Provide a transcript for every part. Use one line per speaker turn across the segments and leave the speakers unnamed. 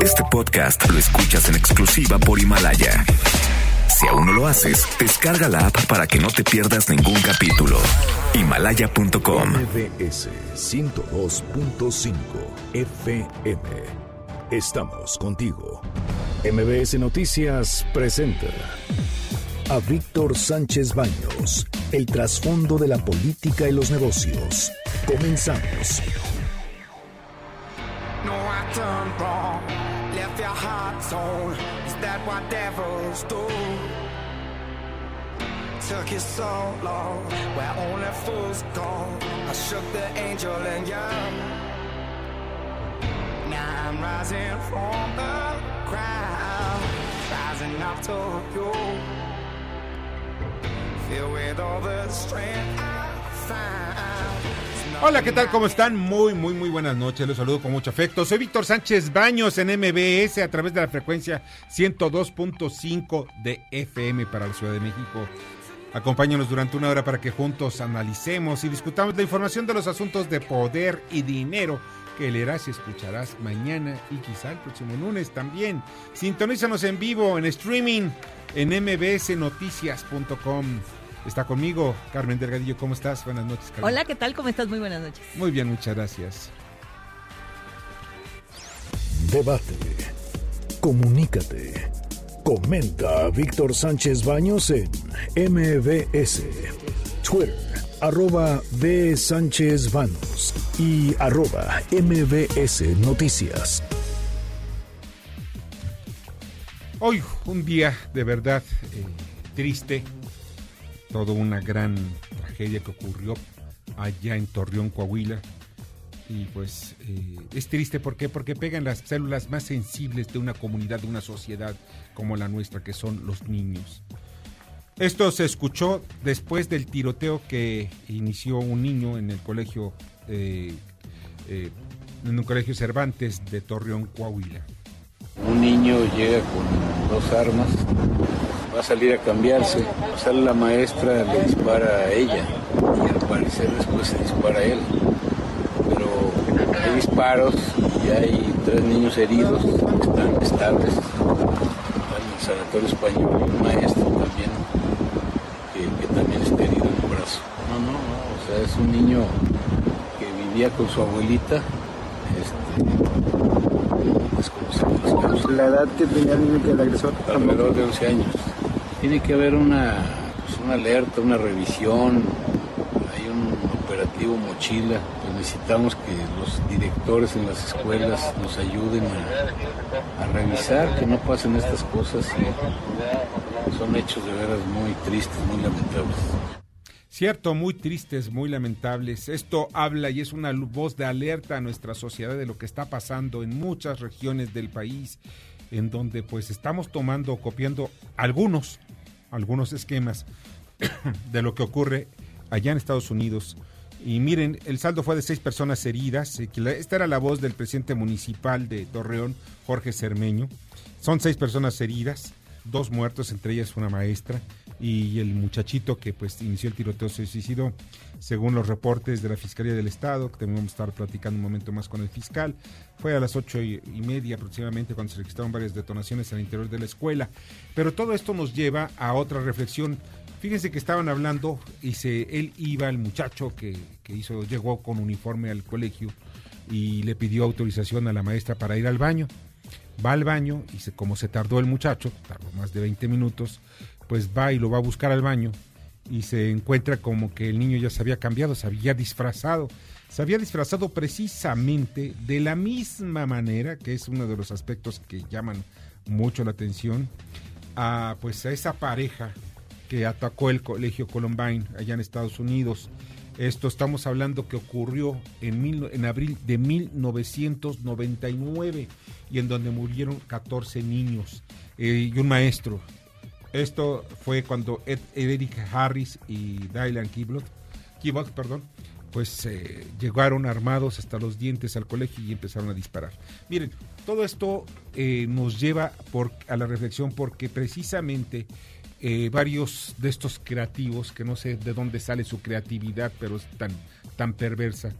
Este podcast lo escuchas en exclusiva por Himalaya. Si aún no lo haces, descarga la app para que no te pierdas ningún capítulo. Himalaya.com.
MBS 102.5 FM. Estamos contigo. MBS Noticias presenta a Víctor Sánchez Baños. El trasfondo de la política y los negocios. Comenzamos.
No, I turned wrong. Left your heart torn. Is that what devils do? Took you so long, where only fools go. I shook the angel and young. Now I'm rising from the crowd, rising up to you. Filled with all the strength I found.
Hola, ¿qué tal? ¿Cómo están? Muy, muy, muy buenas noches. Los saludo con mucho afecto. Soy Víctor Sánchez Baños en MBS a través de la frecuencia 102.5 de FM para la Ciudad de México. Acompáñanos durante una hora para que juntos analicemos y discutamos la información de los asuntos de poder y dinero que leerás y escucharás mañana y quizá el próximo lunes también. Sintonízanos en vivo, en streaming, en mbsnoticias.com. Está conmigo Carmen Delgadillo. ¿Cómo estás? Buenas noches, Carmen.
Hola, ¿qué tal? ¿Cómo estás? Muy buenas noches.
Muy bien, muchas gracias.
Debate. Comunícate. Comenta a Víctor Sánchez Baños en MBS. Twitter, arroba B. Sánchez Baños y arroba MBS Noticias.
Hoy, un día de verdad eh, triste. Toda una gran tragedia que ocurrió allá en Torreón, Coahuila. Y pues eh, es triste ¿por qué? porque pegan las células más sensibles de una comunidad, de una sociedad como la nuestra, que son los niños. Esto se escuchó después del tiroteo que inició un niño en el colegio, eh, eh, en un colegio Cervantes de Torreón, Coahuila.
Un niño llega con dos armas, va a salir a cambiarse, sale la maestra, le dispara a ella y al parecer después se dispara a él. Pero hay disparos y hay tres niños heridos, están estables, en el sanatorio español y un maestro también, que, que también está herido en el brazo. No, no, no, o sea, es un niño que vivía con su abuelita, este,
la edad que tenía el niño que el agresor.
Alrededor de 11 años. Tiene que haber una, pues una alerta, una revisión, hay un operativo mochila. Pues necesitamos que los directores en las escuelas nos ayuden a, a revisar, que no pasen estas cosas. Son hechos de veras muy tristes, muy lamentables.
Cierto, muy tristes, muy lamentables. Esto habla y es una voz de alerta a nuestra sociedad de lo que está pasando en muchas regiones del país, en donde pues estamos tomando, copiando algunos, algunos esquemas de lo que ocurre allá en Estados Unidos. Y miren, el saldo fue de seis personas heridas. Esta era la voz del presidente municipal de Torreón, Jorge Cermeño. Son seis personas heridas, dos muertos, entre ellas una maestra y el muchachito que pues inició el tiroteo se suicidó, según los reportes de la Fiscalía del Estado, que también vamos a estar platicando un momento más con el fiscal. Fue a las ocho y, media aproximadamente cuando se registraron varias detonaciones al interior de la escuela. Pero todo esto nos lleva a otra reflexión. Fíjense que estaban hablando y se, él iba, el muchacho que, que hizo, llegó con uniforme al colegio y le pidió autorización a la maestra para ir al baño. Va al baño y se, como se tardó el muchacho, tardó más de 20 minutos, pues va y lo va a buscar al baño y se encuentra como que el niño ya se había cambiado, se había disfrazado. Se había disfrazado precisamente de la misma manera, que es uno de los aspectos que llaman mucho la atención, a pues a esa pareja que atacó el colegio Columbine allá en Estados Unidos. Esto estamos hablando que ocurrió en, mil, en abril de 1999 y en donde murieron 14 niños eh, y un maestro. Esto fue cuando Ed, Eric Harris y Dylan Kibot, Kibot perdón, pues eh, llegaron armados hasta los dientes al colegio y empezaron a disparar. Miren, todo esto eh, nos lleva a la reflexión porque precisamente eh, varios de estos creativos, que no sé de dónde sale su creatividad, pero es tan, tan perversa,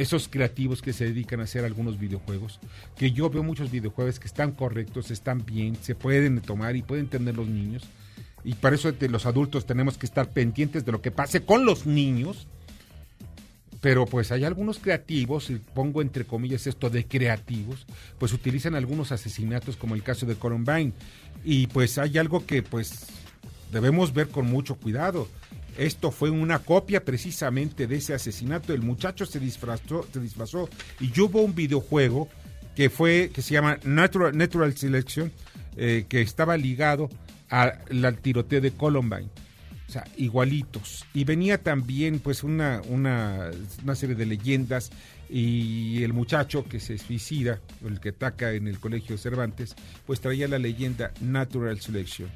esos creativos que se dedican a hacer algunos videojuegos, que yo veo muchos videojuegos que están correctos, están bien, se pueden tomar y pueden tener los niños. Y para eso los adultos tenemos que estar pendientes de lo que pase con los niños. Pero pues hay algunos creativos, y pongo entre comillas esto de creativos, pues utilizan algunos asesinatos como el caso de Columbine. Y pues hay algo que pues debemos ver con mucho cuidado. Esto fue una copia precisamente de ese asesinato. El muchacho se disfrazó, se disfrazó y hubo un videojuego que fue que se llama Natural, Selection, eh, que estaba ligado al tiroteo de Columbine. O sea, igualitos. Y venía también pues una, una, una serie de leyendas y el muchacho que se suicida, el que ataca en el colegio Cervantes, pues traía la leyenda Natural Selection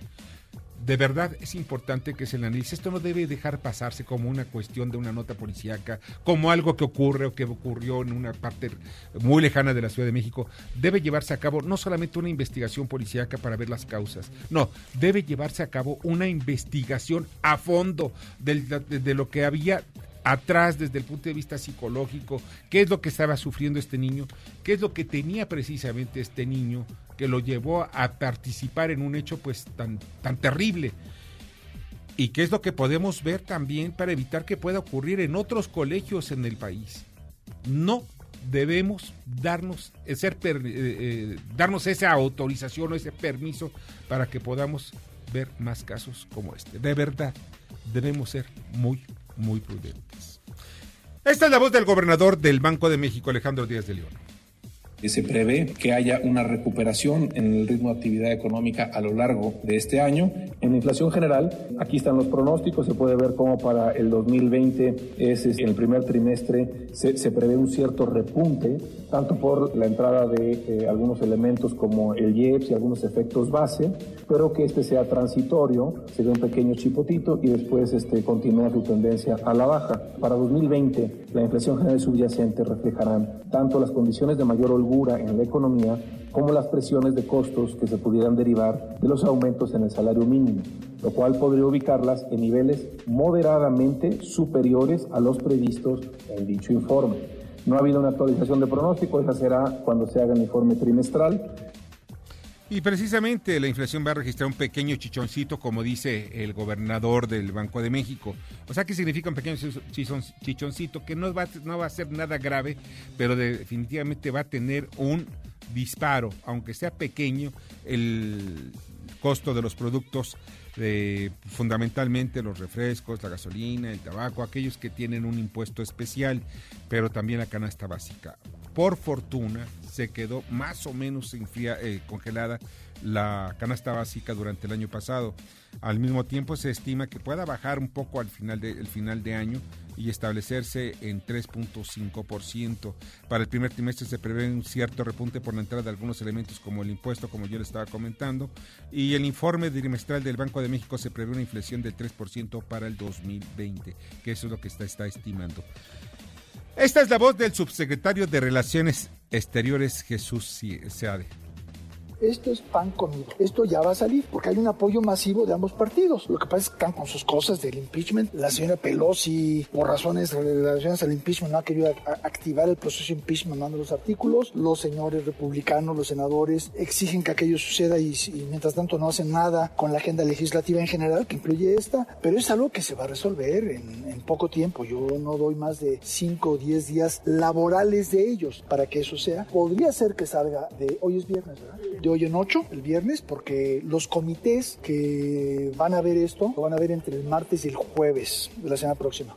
de verdad es importante que se le analice. Esto no debe dejar pasarse como una cuestión de una nota policíaca, como algo que ocurre o que ocurrió en una parte muy lejana de la Ciudad de México. Debe llevarse a cabo no solamente una investigación policíaca para ver las causas, no, debe llevarse a cabo una investigación a fondo de, de lo que había atrás desde el punto de vista psicológico, qué es lo que estaba sufriendo este niño, qué es lo que tenía precisamente este niño que lo llevó a participar en un hecho pues tan, tan terrible. Y qué es lo que podemos ver también para evitar que pueda ocurrir en otros colegios en el país. No debemos darnos, eh, ser, eh, eh, darnos esa autorización o ese permiso para que podamos ver más casos como este. De verdad, debemos ser muy, muy prudentes. Esta es la voz del gobernador del Banco de México, Alejandro Díaz de León
se prevé que haya una recuperación en el ritmo de actividad económica a lo largo de este año. En la inflación general, aquí están los pronósticos, se puede ver cómo para el 2020 es, en el primer trimestre se, se, prevé un cierto repunte, tanto por la entrada de eh, algunos elementos como el IEPS y algunos efectos base, pero que este sea transitorio, se ve un pequeño chipotito y después este, continúa su tendencia a la baja. Para 2020, la inflación general subyacente reflejarán tanto las condiciones de mayor holgura en la economía como las presiones de costos que se pudieran derivar de los aumentos en el salario mínimo, lo cual podría ubicarlas en niveles moderadamente superiores a los previstos en dicho informe. No ha habido una actualización de pronóstico, esa será cuando se haga el informe trimestral.
Y precisamente la inflación va a registrar un pequeño chichoncito, como dice el gobernador del Banco de México. O sea, ¿qué significa un pequeño chichoncito? Que no va, no va a ser nada grave, pero definitivamente va a tener un disparo, aunque sea pequeño, el costo de los productos, fundamentalmente los refrescos, la gasolina, el tabaco, aquellos que tienen un impuesto especial, pero también la canasta básica. Por fortuna, se quedó más o menos eh, congelada la canasta básica durante el año pasado. Al mismo tiempo se estima que pueda bajar un poco al final de, final de año y establecerse en 3.5%. Para el primer trimestre se prevé un cierto repunte por la entrada de algunos elementos como el impuesto, como yo le estaba comentando, y el informe trimestral del Banco de México se prevé una inflación del 3% para el 2020, que eso es lo que está, está estimando. Esta es la voz del subsecretario de Relaciones Exteriores, Jesús Seade
esto es pan comido. Esto ya va a salir porque hay un apoyo masivo de ambos partidos. Lo que pasa es que están con sus cosas del impeachment. La señora Pelosi, por razones relacionadas al impeachment, no ha querido activar el proceso de impeachment mandando los artículos. Los señores republicanos, los senadores, exigen que aquello suceda y, mientras tanto no hacen nada con la agenda legislativa en general, que incluye esta. Pero es algo que se va a resolver en, en poco tiempo. Yo no doy más de 5 o 10 días laborales de ellos para que eso sea. Podría ser que salga de hoy es viernes, ¿verdad? Hoy en 8, el viernes, porque los comités que van a ver esto lo van a ver entre el martes y el jueves de la semana próxima.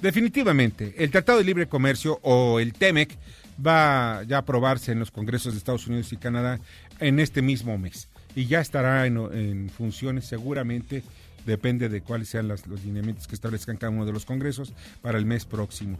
Definitivamente, el Tratado de Libre Comercio o el TEMEC va ya a aprobarse en los congresos de Estados Unidos y Canadá en este mismo mes y ya estará en, funciones seguramente depende de cuáles sean los lineamientos que establezcan cada uno de los congresos para el mes próximo.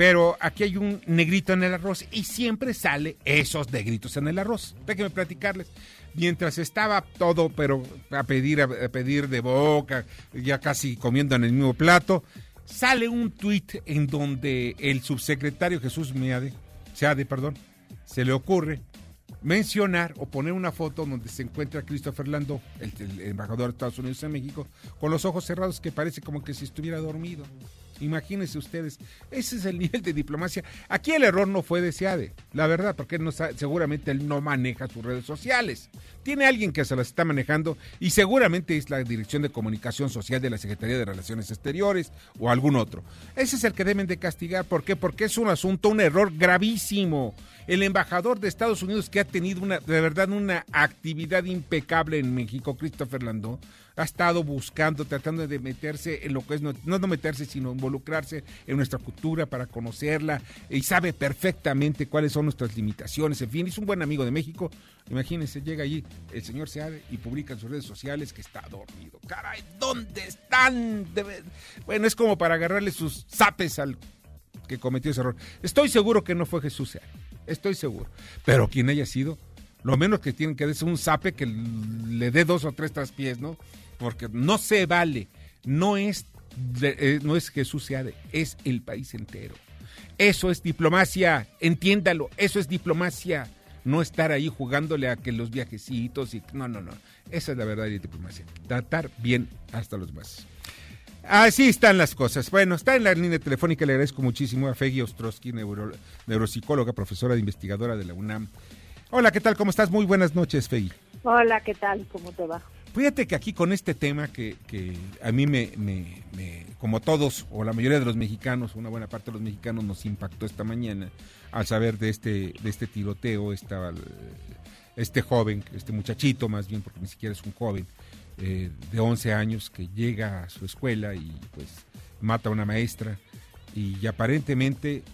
Pero aquí hay un negrito en el arroz y siempre sale esos negritos en el arroz. Déjenme platicarles. Mientras estaba todo, pero a pedir, a pedir de boca, ya casi comiendo en el mismo plato, sale un tuit en donde el subsecretario Jesús Meade, Seade, perdón, se le ocurre mencionar o poner una foto donde se encuentra Christopher Lando, el, el, embajador de Estados Unidos en México, con los ojos cerrados que parece como que si estuviera dormido. Imagínense ustedes, ese es el nivel de diplomacia. Aquí el error no fue de SEADE, la verdad, porque no seguramente él no maneja sus redes sociales. Tiene alguien que se las está manejando y seguramente es la Dirección de Comunicación Social de la Secretaría de Relaciones Exteriores o algún otro. Ese es el que deben de castigar. ¿Por qué? Porque es un asunto, un error gravísimo. El embajador de Estados Unidos que ha tenido una, de verdad una actividad impecable en México, Christopher Landó, ha estado buscando, tratando de meterse en lo que es, no, no meterse, sino involucrarse en nuestra cultura para conocerla y sabe perfectamente cuáles son nuestras limitaciones. En fin, es un buen amigo de México. Imagínense, llega allí el señor Seade y publica en sus redes sociales que está dormido. Caray, ¿dónde están? Bueno, es como para agarrarle sus zapes al que cometió ese error. Estoy seguro que no fue Jesús Seade, estoy seguro. Pero quien haya sido, lo menos que tienen que es un zape que le dé dos o tres traspiés, ¿no? Porque no se vale, no es, eh, no es Jesús Seade, es el país entero. Eso es diplomacia, entiéndalo, eso es diplomacia. No estar ahí jugándole a que los viajecitos y no, no, no. Esa es la verdad de diplomacia. Tratar bien hasta los más. Así están las cosas. Bueno, está en la línea telefónica, le agradezco muchísimo a Feggy Ostrowski, neuropsicóloga, profesora de investigadora de la UNAM. Hola, ¿qué tal? ¿Cómo estás? Muy buenas noches, Feggy.
Hola, ¿qué tal? ¿Cómo te va?
Fíjate que aquí con este tema que, que a mí me, como todos, o la mayoría de los mexicanos, una buena parte de los mexicanos nos impactó esta mañana al saber de este, de este tiroteo, estaba este joven, este muchachito más bien, porque ni siquiera es un joven, eh, de 11 años que llega a su escuela y pues mata a una maestra y aparentemente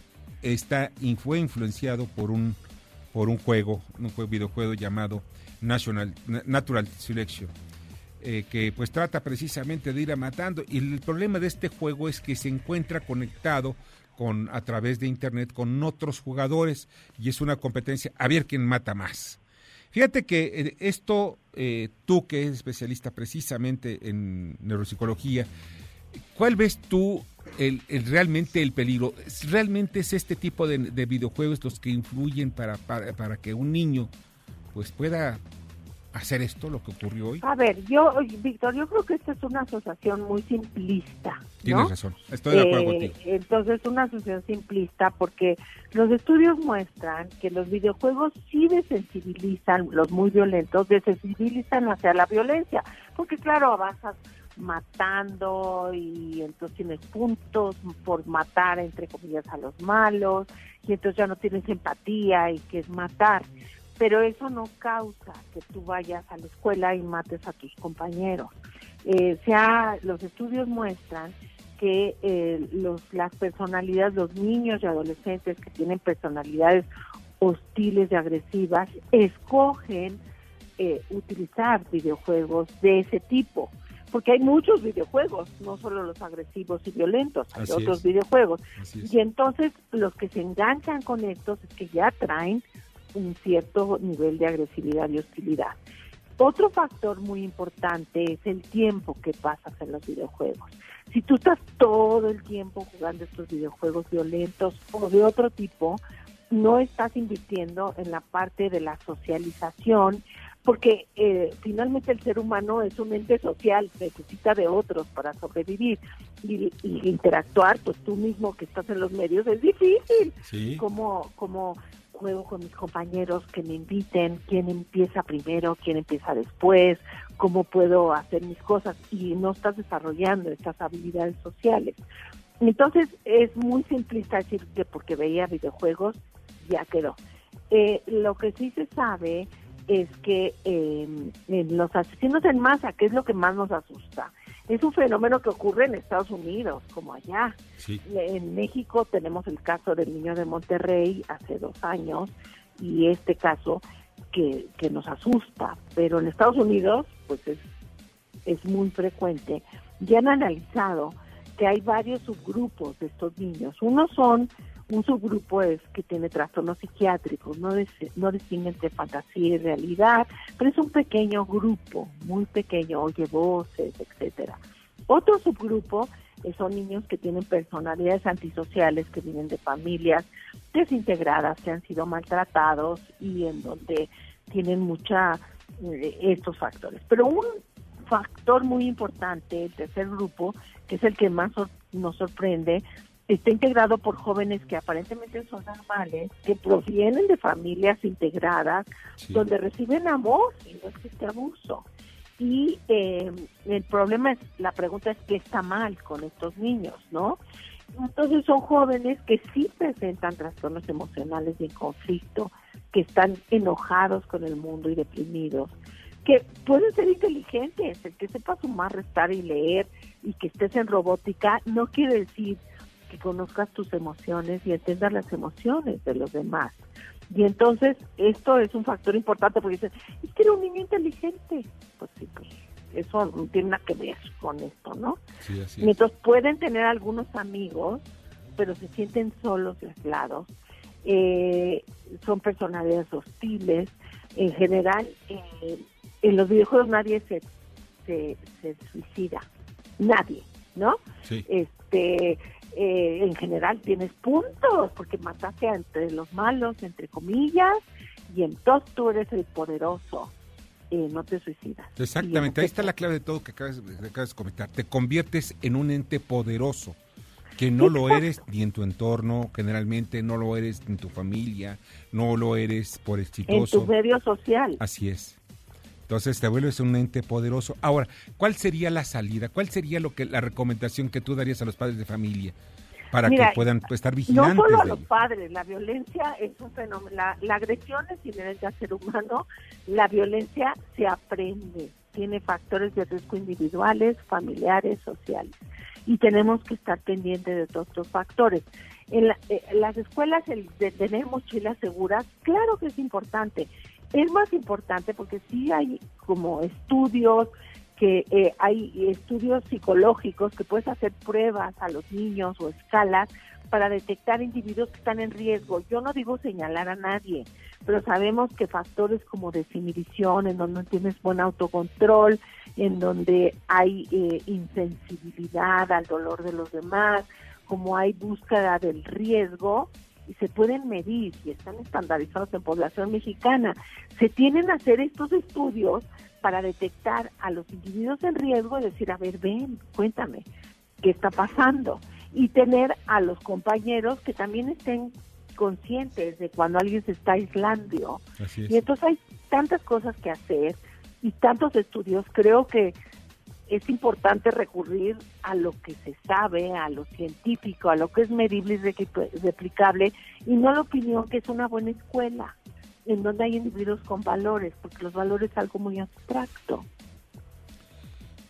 está, fue influenciado por un por un juego, un juego, videojuego llamado National, Natural Selection, eh, que pues trata precisamente de ir a matando. Y el problema de este juego es que se encuentra conectado con a través de internet con otros jugadores y es una competencia a ver quién mata más. Fíjate que eh, esto, eh, tú que eres especialista precisamente en neuropsicología, ¿cuál ves tú el, realmente el peligro. Realmente es este tipo de, videojuegos los que influyen para, para, que un niño pues pueda hacer esto, lo que ocurrió hoy?
A ver, yo, Víctor, yo creo que esta es una asociación muy simplista.
Tienes razón, estoy de acuerdo
eh, contigo. Entonces, es una asociación simplista porque los estudios muestran que los videojuegos sí desensibilizan, los muy violentos, desensibilizan hacia la violencia. Porque, claro, avanzas matando y entonces tienes puntos por matar entre comillas a los malos y entonces ya no tienes empatía y que es matar pero eso no causa que tú vayas a la escuela y mates a tus compañeros. Eh, sea los estudios muestran que eh, los las personalidades los niños y adolescentes que tienen personalidades hostiles y agresivas escogen eh, utilizar videojuegos de ese tipo porque hay muchos videojuegos, no solo los agresivos y violentos, hay otros videojuegos. Y entonces los que se enganchan con estos es que ya traen un cierto nivel de agresividad y hostilidad. Otro factor muy importante es el tiempo que pasas en los videojuegos. Si tú estás todo el tiempo jugando estos videojuegos violentos o de otro tipo, no estás invirtiendo en la parte de la socialización porque eh, finalmente el ser humano es un ente social, necesita de otros para sobrevivir y, interactuar, pues tú mismo que estás en los medios es difícil.
Sí.
Como, como juego con mis compañeros que me inviten, quién empieza primero, quién empieza después, cómo puedo hacer mis cosas y no estás desarrollando estas habilidades sociales. Entonces es muy simplista decir que porque veía videojuegos ya quedó. Eh, lo que sí se sabe es que eh, los asesinos en masa, que es lo que más nos asusta, es un fenómeno que ocurre en Estados Unidos, como allá. En México tenemos el caso del niño de Monterrey hace dos años y este caso que, que nos asusta, pero en Estados Unidos pues es, es muy frecuente. Ya han analizado que hay varios subgrupos de estos niños. Unos son un subgrupo es que tiene trastornos psiquiátricos, no, no distingue entre fantasía y realidad, pero es un pequeño grupo, muy pequeño, oye voces, etcétera. Otro subgrupo son niños que tienen personalidades antisociales, que vienen de familias desintegradas, que han sido maltratados y en donde tienen mucha eh, estos factores. Pero un factor muy importante, el tercer grupo, que es el que más nos sorprende, está integrado por jóvenes que aparentemente son normales, que provienen de familias integradas, donde reciben amor y no existe abuso. Y eh, el problema es, la pregunta es qué está mal con estos niños, ¿no? Entonces son jóvenes que sí presentan trastornos emocionales de conflicto, que están enojados con el mundo y deprimidos, que pueden ser inteligentes, el que sepa sumar, restar y leer y que estés en robótica no quiere decir que conozcas tus emociones y entiendas las emociones de los demás. Y entonces esto es un factor importante porque dicen, es que era un niño inteligente. Pues sí, pues eso no tiene nada que ver con esto, ¿no?
Sí, así
Y entonces pueden tener algunos amigos, pero se sienten solos y aislados. Eh, son personalidades hostiles. En general, eh, en los videojuegos nadie se, se, se suicida. Nadie, ¿no?
Sí.
Este, eh, en general tienes puntos porque mataste entre los malos, entre comillas, y entonces tú eres el poderoso. Eh, no te suicidas.
Exactamente, ahí está la clave de todo que acabas, que acabas de comentar. Te conviertes en un ente poderoso, que no lo eres ni en tu entorno, generalmente no lo eres en tu familia, no lo eres por
En tu
exitoso.
medio social.
Así es. Entonces te vuelves un ente poderoso. Ahora, ¿cuál sería la salida? ¿Cuál sería lo que la recomendación que tú darías a los padres de familia para
Mira,
que puedan pues, estar
No
vigilantes?
solo a los
ello?
padres, la violencia es un fenómeno, la, la agresión es inherente al ser humano, la violencia se aprende, tiene factores de riesgo individuales, familiares, sociales, y tenemos que estar pendientes de todos estos factores. En, la- eh, en las escuelas el de tener mochilas seguras, claro que es importante, es más importante porque sí hay como estudios, que eh, hay estudios psicológicos que puedes hacer pruebas a los niños o escalas para detectar individuos que están en riesgo. Yo no digo señalar a nadie, pero sabemos que factores como desinhibición, en donde no tienes buen autocontrol, en donde hay eh, insensibilidad al dolor de los demás, como hay búsqueda del riesgo, y se pueden medir y están estandarizados en población mexicana. Se tienen a hacer estos estudios para detectar a los individuos en riesgo y decir, a ver, ven, cuéntame, ¿qué está pasando? Y tener a los compañeros que también estén conscientes de cuando alguien se está aislando.
Es.
Y entonces hay tantas cosas que hacer y tantos estudios, creo que es importante recurrir a lo que se sabe, a lo científico, a lo que es medible y replicable, y no a la opinión que es una buena escuela, en donde hay individuos con valores, porque los valores es algo muy abstracto.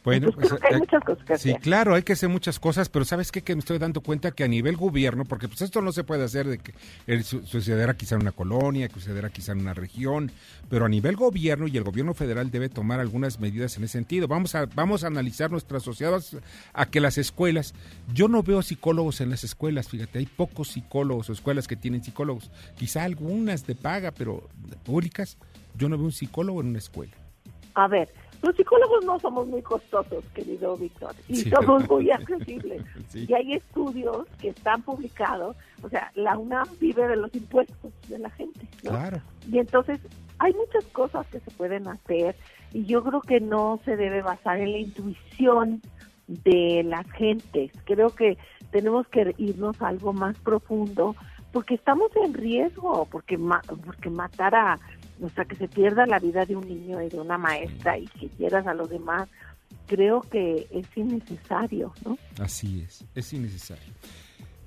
Bueno,
que hay
eh,
muchas cosas que
sí,
hacer.
claro, hay que hacer muchas cosas, pero ¿sabes qué? Que me estoy dando cuenta que a nivel gobierno, porque pues esto no se puede hacer de que el, su- sucederá quizá en una colonia, que sucederá quizá en una región, pero a nivel gobierno y el gobierno federal debe tomar algunas medidas en ese sentido. Vamos a vamos a analizar nuestra sociedad a que las escuelas, yo no veo psicólogos en las escuelas, fíjate, hay pocos psicólogos o escuelas que tienen psicólogos, quizá algunas de paga, pero públicas, yo no veo un psicólogo en una escuela.
A ver, los psicólogos no somos muy costosos, querido Víctor, y
Sí.
somos muy accesibles.
Sí.
Y hay estudios que están publicados, o sea, la UNAM vive de los impuestos de la gente, ¿no?
Claro.
Y entonces hay muchas cosas que se pueden hacer y yo creo que no se debe basar en la intuición de las gentes. Creo que tenemos que irnos a algo más profundo porque estamos en riesgo, porque ma- porque matar a, o sea, que se pierda la vida de un niño y de una maestra y que quieras a los demás, creo que es innecesario, ¿no?
Así es, es innecesario.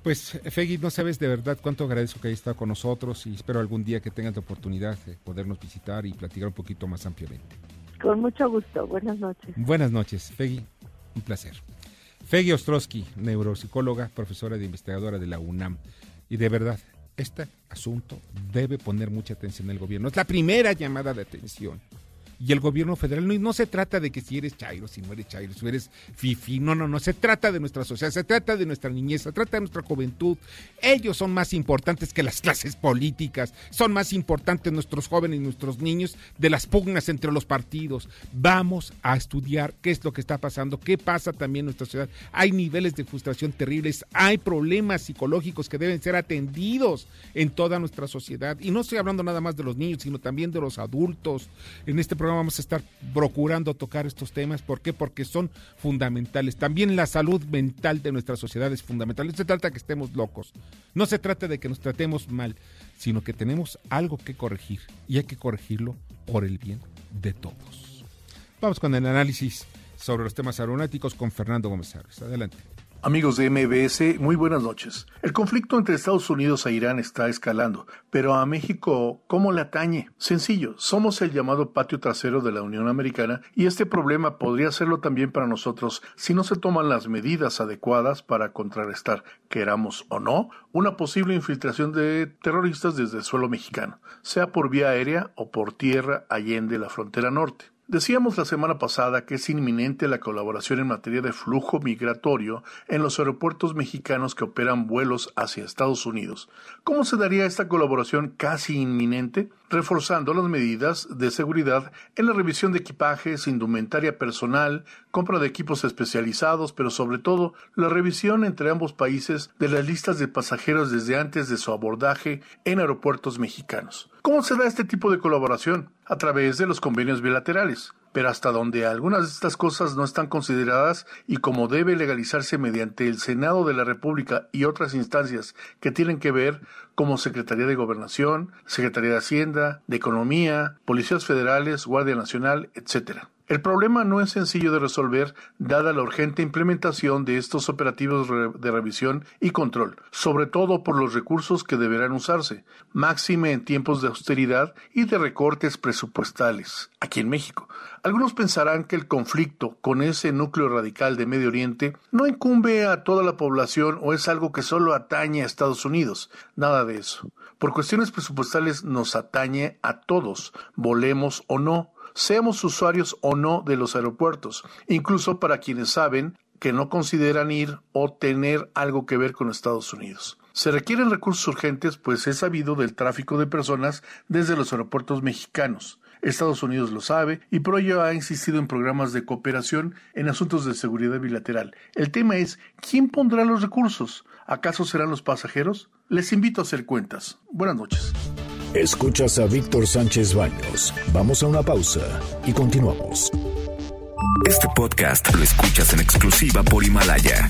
Pues, Fegui, no sabes de verdad cuánto agradezco que hayas estado con nosotros y espero algún día que tengas la oportunidad de podernos visitar y platicar un poquito más ampliamente.
Con mucho gusto. Buenas noches.
Buenas noches, Fegui, un placer. Fegui Ostrowski, neuropsicóloga, profesora de investigadora de la UNAM. Y de verdad, este asunto debe poner mucha atención el gobierno. Es la primera llamada de atención. Y el gobierno federal, no, no se trata de que si eres chairo, si no eres chairo, si eres fifi, no, no, no, se trata de nuestra sociedad, se trata de nuestra niñez, se trata de nuestra juventud. Ellos son más importantes que las clases políticas, son más importantes nuestros jóvenes y nuestros niños de las pugnas entre los partidos. Vamos a estudiar qué es lo que está pasando, qué pasa también en nuestra sociedad. Hay niveles de frustración terribles, hay problemas psicológicos que deben ser atendidos en toda nuestra sociedad. Y no estoy hablando nada más de los niños, sino también de los adultos. En este programa vamos a estar procurando tocar estos temas. ¿Por qué? Porque son fundamentales. También la salud mental de nuestra sociedad es fundamental. No se trata de que estemos locos. No se trata de que nos tratemos mal, sino que tenemos algo que corregir y hay que corregirlo por el bien de todos. Vamos con el análisis sobre los temas aeronáuticos con Fernando Gómez Árez. Adelante.
Amigos de MBS, muy buenas noches. El conflicto entre Estados Unidos e Irán está escalando, pero a México, ¿cómo le atañe? Sencillo, somos el llamado patio trasero de la Unión Americana y este problema podría serlo también para nosotros si no se toman las medidas adecuadas para contrarrestar, queramos o no, una posible infiltración de terroristas desde el suelo mexicano, sea por vía aérea o por tierra allende la frontera norte. Decíamos la semana pasada que es inminente la colaboración en materia de flujo migratorio en los aeropuertos mexicanos que operan vuelos hacia Estados Unidos. ¿Cómo se daría esta colaboración casi inminente? Reforzando las medidas de seguridad en la revisión de equipajes, indumentaria personal, compra de equipos especializados, pero sobre todo la revisión entre ambos países de las listas de pasajeros desde antes de su abordaje en aeropuertos mexicanos. ¿Cómo se da este tipo de colaboración? A través de los convenios bilaterales. Pero hasta donde algunas de estas cosas no están consideradas y como debe legalizarse mediante el Senado de la República y otras instancias que tienen que ver como Secretaría de Gobernación, Secretaría de Hacienda, de Economía, Policías Federales, Guardia Nacional, etc. El problema no es sencillo de resolver dada la urgente implementación de estos operativos de revisión y control, sobre todo por los recursos que deberán usarse, máxime en tiempos de austeridad y de recortes presupuestales, aquí en México. Algunos pensarán que el conflicto con ese núcleo radical de Medio Oriente no incumbe a toda la población o es algo que solo atañe a Estados Unidos. Nada de eso. Por cuestiones presupuestales nos atañe a todos, volemos o no seamos usuarios o no de los aeropuertos, incluso para quienes saben que no consideran ir o tener algo que ver con Estados Unidos. Se requieren recursos urgentes, pues es sabido del tráfico de personas desde los aeropuertos mexicanos. Estados Unidos lo sabe y por ello ha insistido en programas de cooperación en asuntos de seguridad bilateral. El tema es, ¿quién pondrá los recursos? ¿Acaso serán los pasajeros? Les invito a hacer cuentas. Buenas noches.
Escuchas a Víctor Sánchez Baños. Vamos a una pausa y continuamos.
Este podcast lo escuchas en exclusiva por Himalaya.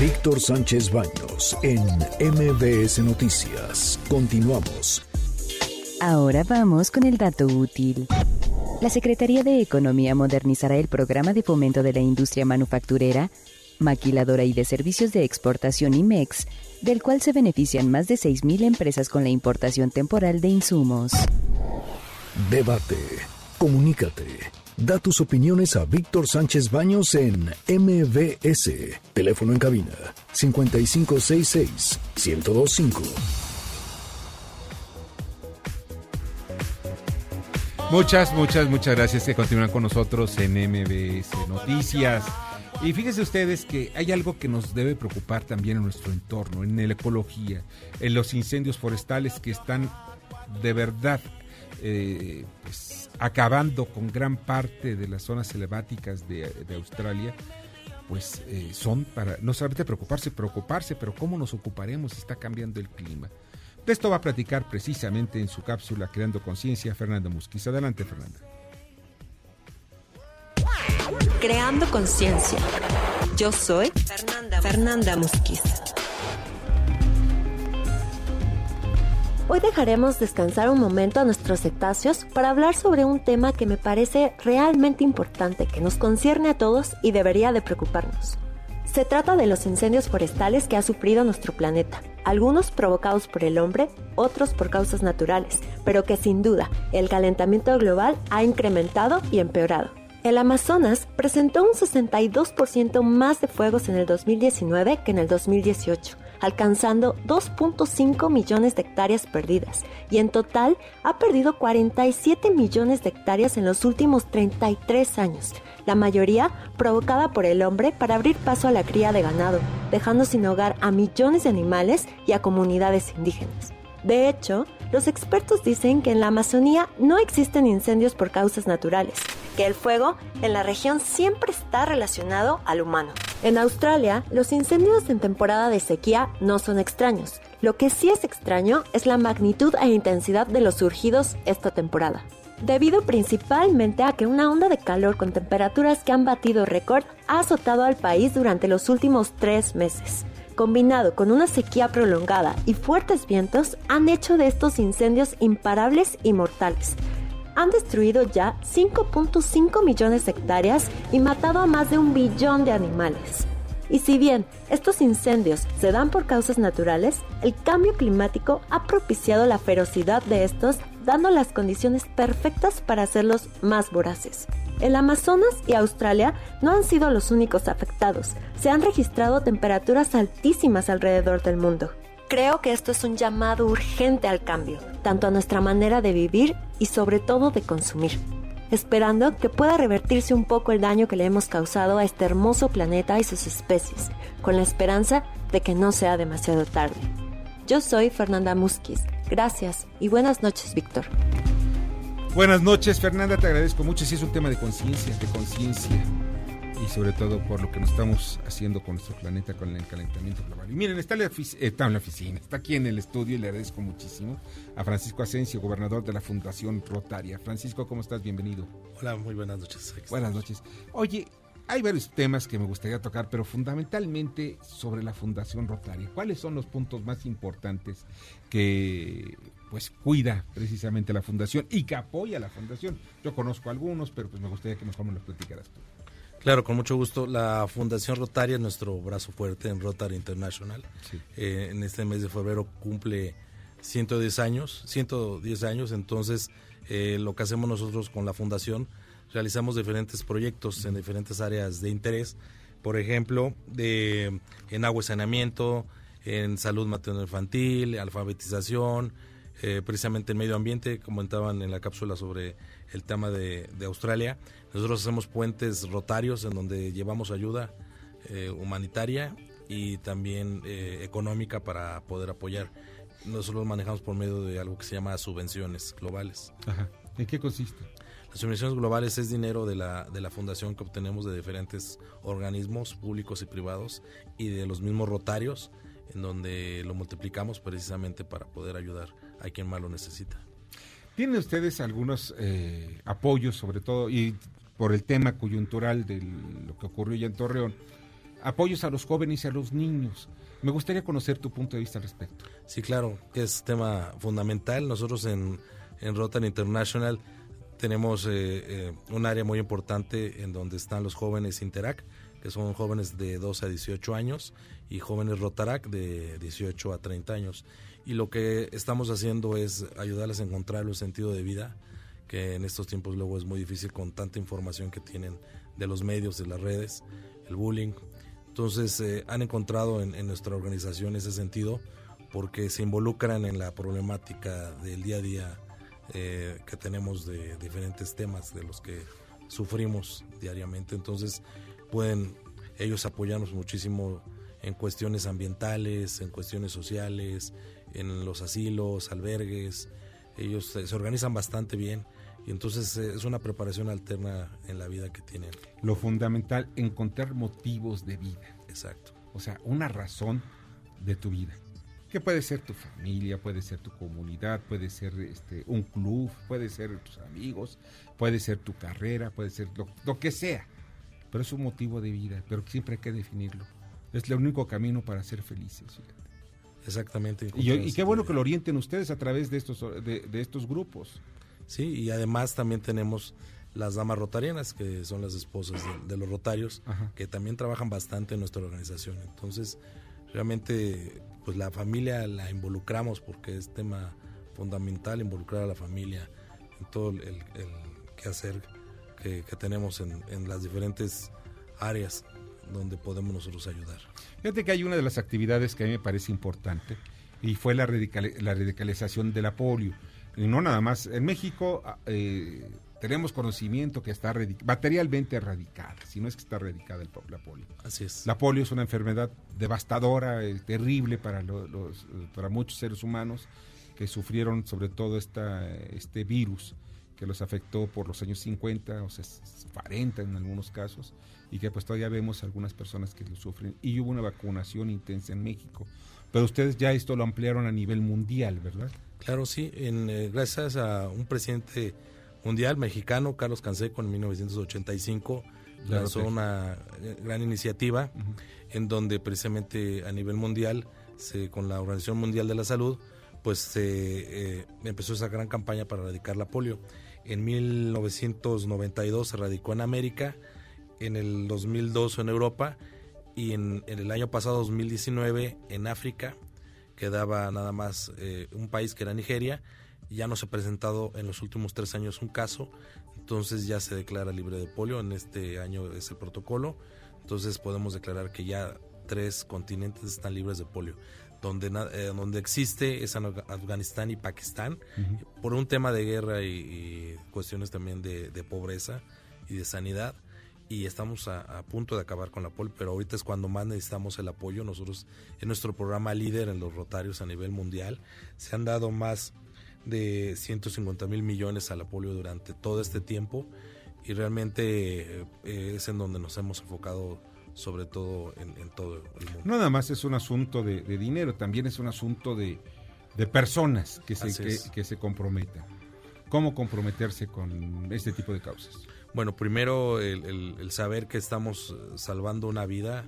Víctor Sánchez Baños en MBS Noticias. Continuamos.
Ahora vamos con el dato útil. La Secretaría de Economía modernizará el programa de fomento de la industria manufacturera, maquiladora y de servicios de exportación IMEX del cual se benefician más de 6.000 empresas con la importación temporal de insumos.
Debate. Comunícate. Da tus opiniones a Víctor Sánchez Baños en MBS. Teléfono en cabina 5566 1025.
Muchas, muchas, muchas gracias que continúan con nosotros en MBS Noticias. Y fíjense ustedes que hay algo que nos debe preocupar también en nuestro entorno, en la ecología, en los incendios forestales que están de verdad eh, pues, acabando con gran parte de las zonas selváticas de, Australia, pues eh, son para no solamente preocuparse, preocuparse, pero cómo nos ocuparemos si está cambiando el clima. De esto va a platicar precisamente en su cápsula Creando Conciencia Fernando Musquiz. Adelante, Fernanda.
Creando conciencia. Yo soy Fernanda, Fernanda Musquiz. Hoy dejaremos descansar un momento a nuestros cetáceos para hablar sobre un tema que me parece realmente importante, que nos concierne a todos y debería de preocuparnos. Se trata de los incendios forestales que ha sufrido nuestro planeta, algunos provocados por el hombre, otros por causas naturales, pero que sin duda el calentamiento global ha incrementado y empeorado. El Amazonas presentó un 62% más de fuegos en el 2019 que en el 2018, alcanzando 2.5 millones de hectáreas perdidas, y en total ha perdido 47 millones de hectáreas en los últimos 33 años, la mayoría provocada por el hombre para abrir paso a la cría de ganado, dejando sin hogar a millones de animales y a comunidades indígenas. De hecho, los expertos dicen que en la Amazonía no existen incendios por causas naturales, que el fuego en la región siempre está relacionado al humano. En Australia, los incendios en temporada de sequía no son extraños. Lo que sí es extraño es la magnitud e intensidad de los surgidos esta temporada. Debido principalmente a que una onda de calor con temperaturas que han batido récord ha azotado al país durante los últimos tres meses. Combinado con una sequía prolongada y fuertes vientos, han hecho de estos incendios imparables y mortales. Han destruido ya 5.5 millones de hectáreas y matado a más de un billón de animales. Y si bien estos incendios se dan por causas naturales, el cambio climático ha propiciado la ferocidad de estos, dando las condiciones perfectas para hacerlos más voraces. El Amazonas y Australia no han sido los únicos afectados. Se han registrado temperaturas altísimas alrededor del mundo. Creo que esto es un llamado urgente al cambio, tanto a nuestra manera de vivir y sobre todo de consumir esperando que pueda revertirse un poco el daño que le hemos causado a este hermoso planeta y sus especies, con la esperanza de que no sea demasiado tarde. Yo soy Fernanda Musquiz. Gracias y buenas noches, Víctor.
Buenas noches, Fernanda. Te agradezco mucho. Sí, es un tema de conciencia, de conciencia y sobre todo por lo que nos estamos haciendo con nuestro planeta con el calentamiento global. Y miren, está, eh, está en la oficina, está aquí en el estudio y le agradezco muchísimo a Francisco Asensio, gobernador de la Fundación Rotaria. Francisco, ¿cómo estás? Bienvenido.
Hola, muy buenas noches.
Buenas noches. Oye, hay varios temas que me gustaría tocar, pero fundamentalmente sobre la Fundación Rotaria. ¿Cuáles son los puntos más importantes que pues cuida precisamente la fundación y que apoya la fundación? Yo conozco algunos, pero pues me gustaría que mejor me los platicaras tú.
Claro, con mucho gusto. La Fundación Rotaria es nuestro brazo fuerte en Rotary International. Eh, en este mes de febrero cumple 110 años, 110 años, entonces eh, lo que hacemos nosotros con la fundación, realizamos diferentes proyectos en diferentes áreas de interés, por ejemplo, de, en agua y saneamiento, en salud materno-infantil, alfabetización, eh, precisamente en medio ambiente, comentaban en la cápsula sobre el tema de, de Australia. Nosotros hacemos puentes rotarios en donde llevamos ayuda eh, humanitaria y también eh, económica para poder apoyar. Nosotros manejamos por medio de algo que se llama subvenciones globales.
Ajá. ¿En qué consiste?
Las subvenciones globales es dinero de la, de la fundación que obtenemos de diferentes organismos públicos y privados y de los mismos rotarios, en donde lo multiplicamos precisamente para poder ayudar a quien más lo necesita.
¿Tienen ustedes algunos eh, apoyos, sobre todo, y por el tema coyuntural de lo que ocurrió ya en Torreón, apoyos a los jóvenes y a los niños? Me gustaría conocer tu punto de vista al respecto.
Sí, claro, es tema fundamental. Nosotros en, en Rotary International tenemos eh, eh, un área muy importante en donde están los jóvenes Interac, que son jóvenes de 12 a 18 años, y jóvenes Rotarac de 18 a 30 años y lo que estamos haciendo es ayudarles a encontrar el sentido de vida, que en estos tiempos luego es muy difícil con tanta información que tienen de los medios, de las redes, el bullying. Entonces eh, han encontrado en, nuestra organización ese sentido porque se involucran en la problemática del día a día eh, que tenemos de diferentes temas de los que sufrimos diariamente. Entonces pueden ellos apoyarnos muchísimo en cuestiones ambientales, en cuestiones sociales, en los asilos, albergues, ellos se, organizan bastante bien y entonces eh, es una preparación alterna en la vida que tienen.
Lo fundamental, encontrar motivos de vida.
Exacto.
O sea, una razón de tu vida. Que puede ser tu familia, puede ser tu comunidad, puede ser este, un club, puede ser tus amigos, puede ser tu carrera, puede ser lo, lo que sea. Pero es un motivo de vida, pero siempre hay que definirlo. Es el único camino para ser felices. Fíjate.
Exactamente.
Y, qué bueno que lo orienten ustedes a través de estos, de, estos grupos.
Sí, y además también tenemos las damas rotarianas, que son las esposas de, los rotarios, que también trabajan bastante en nuestra organización. Entonces, realmente, pues la familia la involucramos porque es tema fundamental involucrar a la familia en todo el, el quehacer que, que tenemos en, en las diferentes áreas donde podemos nosotros ayudar.
Fíjate que hay una de las actividades que a mí me parece importante y fue la, la radicalización de la polio. Y no nada más, en México ah, eh, tenemos conocimiento que está materialmente erradicada, si no es que está erradicada el, la polio.
Así es.
La polio es una enfermedad devastadora, eh, terrible para, los, para muchos seres humanos que sufrieron sobre todo esta, este virus que los afectó por los años 50, o sea, 40 en algunos casos, y que pues todavía vemos algunas personas que lo sufren. Y hubo una vacunación intensa en México. Pero ustedes ya esto lo ampliaron a nivel mundial, ¿verdad?
Claro, sí. En, eh, gracias a un presidente mundial mexicano, Carlos Canseco en 1985 lanzó una gran iniciativa en donde precisamente a nivel mundial, se, con la Organización Mundial de la Salud, pues se eh, empezó esa gran campaña para erradicar la polio. En 1992 se radicó en América, en el 2002 en Europa y en, el año pasado 2019 en África quedaba nada más eh, un país que era Nigeria. Ya no se ha presentado en los últimos tres años un caso, entonces ya se declara libre de polio. En este año es el protocolo, entonces podemos declarar que ya tres continentes están libres de polio. Donde, eh, donde existe es Afganistán y Pakistán, por un tema de guerra y, cuestiones también de, pobreza y de sanidad y estamos a, punto de acabar con la polio, pero ahorita es cuando más necesitamos el apoyo. Nosotros en nuestro programa líder en los rotarios a nivel mundial se han dado más de 150 mil millones a la polio durante todo este tiempo y realmente eh, es en donde nos hemos enfocado sobre todo en, todo el mundo.
No nada más es un asunto de, dinero, también es un asunto de, personas que se, que, se comprometan. ¿Cómo comprometerse con este tipo de causas?
Bueno, primero el, saber que estamos salvando una vida,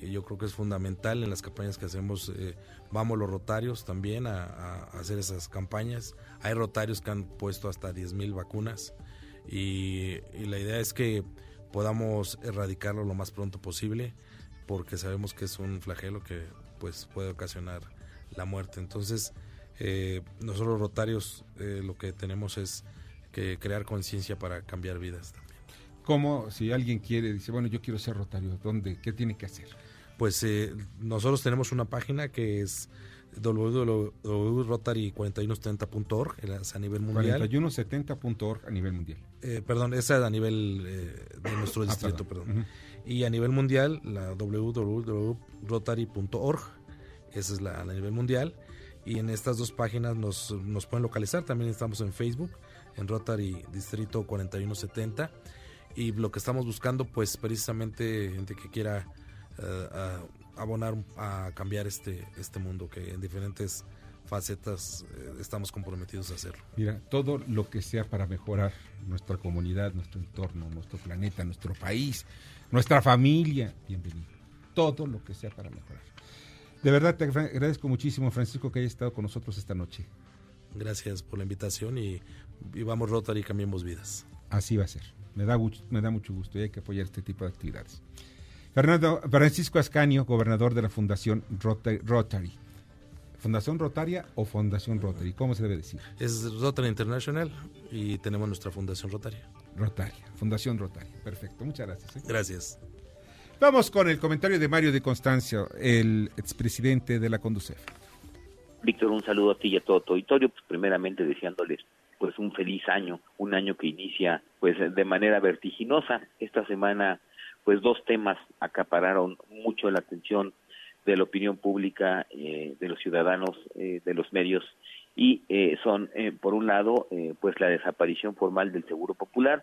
eh, yo creo que es fundamental en las campañas que hacemos. Eh, vamos los rotarios también a, hacer esas campañas. Hay rotarios que han puesto hasta 10.000 vacunas y la idea es que podamos erradicarlo lo más pronto posible, porque sabemos que es un flagelo que pues puede ocasionar la muerte. Entonces, eh, nosotros los rotarios eh, lo que tenemos es que crear conciencia para cambiar vidas también.
¿Cómo, si alguien quiere, dice, bueno, yo quiero ser rotario, ¿dónde, qué tiene que hacer?
Pues eh, nosotros tenemos una página que es www.rotary4170.org a nivel mundial.
4170.org a nivel mundial.
Eh, perdón, esa es a nivel eh, de nuestro ah, distrito, perdón. Y a nivel mundial, la www.rotary.org, esa es la a nivel mundial. Y en estas dos páginas nos, nos pueden localizar. También estamos en Facebook, en Rotary Distrito 4170. Y lo que estamos buscando, pues precisamente gente que quiera uh, abonar a cambiar este, este mundo que en diferentes facetas eh, estamos comprometidos a hacerlo.
Mira, todo lo que sea para mejorar nuestra comunidad, nuestro entorno, nuestro planeta, nuestro país, nuestra familia, bienvenido. Todo lo que sea para mejorar. De verdad te agradezco muchísimo, Francisco, que hayas estado con nosotros esta noche.
Gracias por la invitación y, vamos Rotary y cambiemos vidas.
Así va a ser. Me da, me da mucho gusto y hay que apoyar este tipo de actividades. Fernando Francisco Ascanio, gobernador de la Fundación Rotary. ¿Fundación Rotaria o Fundación Rotary? ¿Cómo se debe decir?
Es Rotary International y tenemos nuestra Fundación Rotaria.
Rotaria, Fundación Rotaria. Perfecto, muchas gracias. ¿eh?
Gracias.
Vamos con el comentario de Mario de Constancio, el expresidente de la Conducef.
Víctor, un saludo a ti y a todo tu auditorio, pues primeramente deseándoles pues un feliz año, un año que inicia pues de manera vertiginosa. Esta semana pues dos temas acapararon mucho la atención de la opinión pública, eh, de los ciudadanos, eh, de los medios, y eh, son, por un lado, pues la desaparición formal del Seguro Popular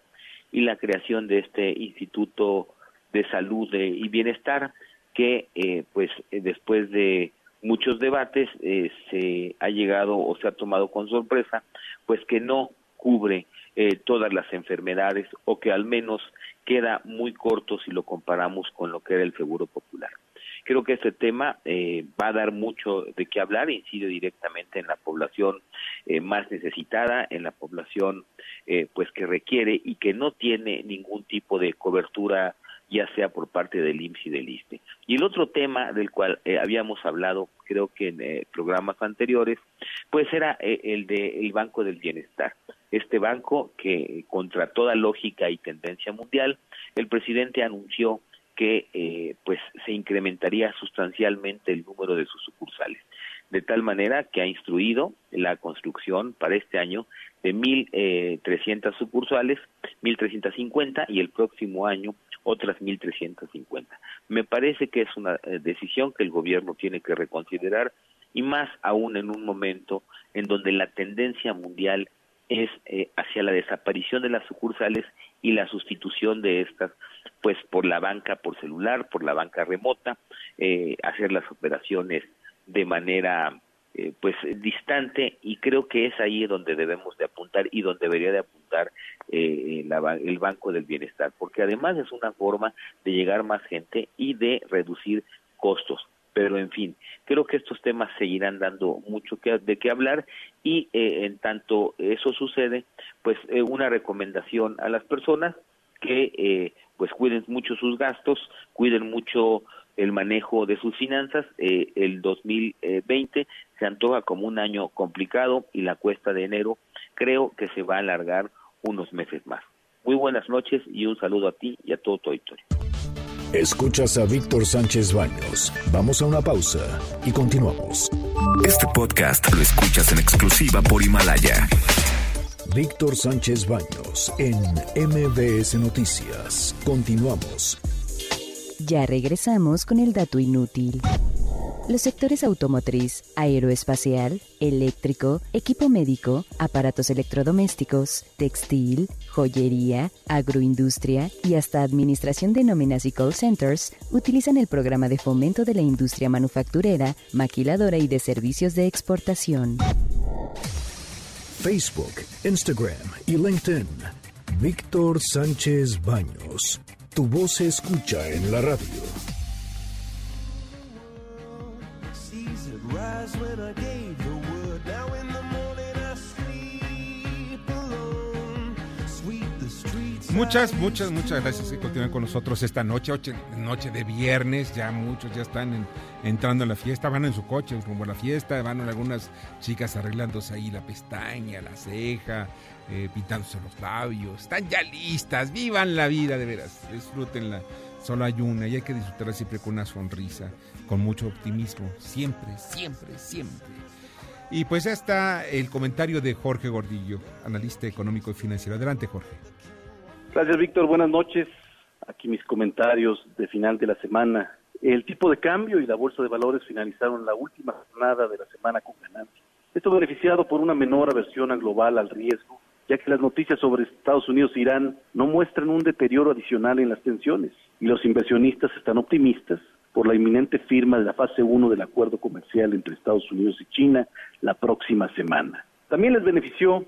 y la creación de este Instituto de Salud y Bienestar, que, pues, después de muchos debates, se ha llegado o se ha tomado con sorpresa, pues que no cubre todas las enfermedades o que al menos queda muy corto si lo comparamos con lo que era el Seguro Popular. Creo que este tema eh, va a dar mucho de qué hablar, incide directamente en la población eh, más necesitada, en la población eh, pues que requiere y que no tiene ningún tipo de cobertura ya sea por parte del IMSS y del ISTE. Y el otro tema del cual habíamos hablado, creo que en programas anteriores, pues era el del Banco del Bienestar este banco que contra toda lógica y tendencia mundial, el presidente anunció que eh, pues se incrementaría sustancialmente el número de sus sucursales, de tal manera que ha instruido la construcción para este año de 1.300 sucursales, 1.350 y el próximo año otras 1.350. Me parece que es una eh, decisión que el gobierno tiene que reconsiderar y más aún en un momento en donde la tendencia mundial es eh, hacia la desaparición de las sucursales y la sustitución de estas pues por la banca por celular, por la banca remota, eh, hacer las operaciones de manera eh, pues distante y creo que es ahí donde debemos de apuntar y donde debería de apuntar eh, el Banco del Bienestar, porque además es una forma de llegar más gente y de reducir costos. Pero en fin, creo que estos temas seguirán dando mucho que, de qué hablar y eh, en tanto eso sucede, pues eh, una recomendación a las personas que eh, pues cuiden mucho sus gastos, cuiden mucho el manejo de sus finanzas. Eh, el 2020 se antoja como un año complicado y la cuesta de enero creo que se va a alargar unos meses más. Muy buenas noches y un saludo a ti y a todo tu auditorio.
Escuchas a Víctor Sánchez Baños. Vamos a una pausa y continuamos.
Este podcast lo escuchas en exclusiva por Himalaya.
Víctor Sánchez Baños en MBS Noticias. Continuamos.
Ya regresamos con el dato inútil. Los sectores automotriz, aeroespacial, eléctrico, equipo médico, aparatos electrodomésticos, textil, joyería, agroindustria y hasta administración de nóminas y call centers utilizan el programa de fomento de la industria manufacturera, maquiladora y de servicios de exportación.
Facebook, Instagram y LinkedIn. Víctor Sánchez Baños. Tu voz se escucha en la radio.
Muchas, muchas, muchas gracias que continúan con nosotros esta noche, noche de viernes, ya muchos ya están entrando en la fiesta, van en su coche rumbo a la fiesta, van algunas chicas arreglándose ahí la pestaña, la ceja, eh, pintándose los labios, están ya listas, vivan la vida de veras, disfrútenla, solo hay una y hay que disfrutarla siempre con una sonrisa, con mucho optimismo, siempre, siempre, siempre. Y pues ya está el comentario de Jorge Gordillo, analista económico y financiero. Adelante, Jorge.
Gracias, Víctor. Buenas noches. Aquí mis comentarios de final de la semana. El tipo de cambio y la bolsa de valores finalizaron la última jornada de la semana con ganancias. Esto beneficiado por una menor aversión global al riesgo, ya que las noticias sobre Estados Unidos e Irán no muestran un deterioro adicional en las tensiones y los inversionistas están optimistas por la inminente firma de la fase 1 del acuerdo comercial entre Estados Unidos y China la próxima semana. También les benefició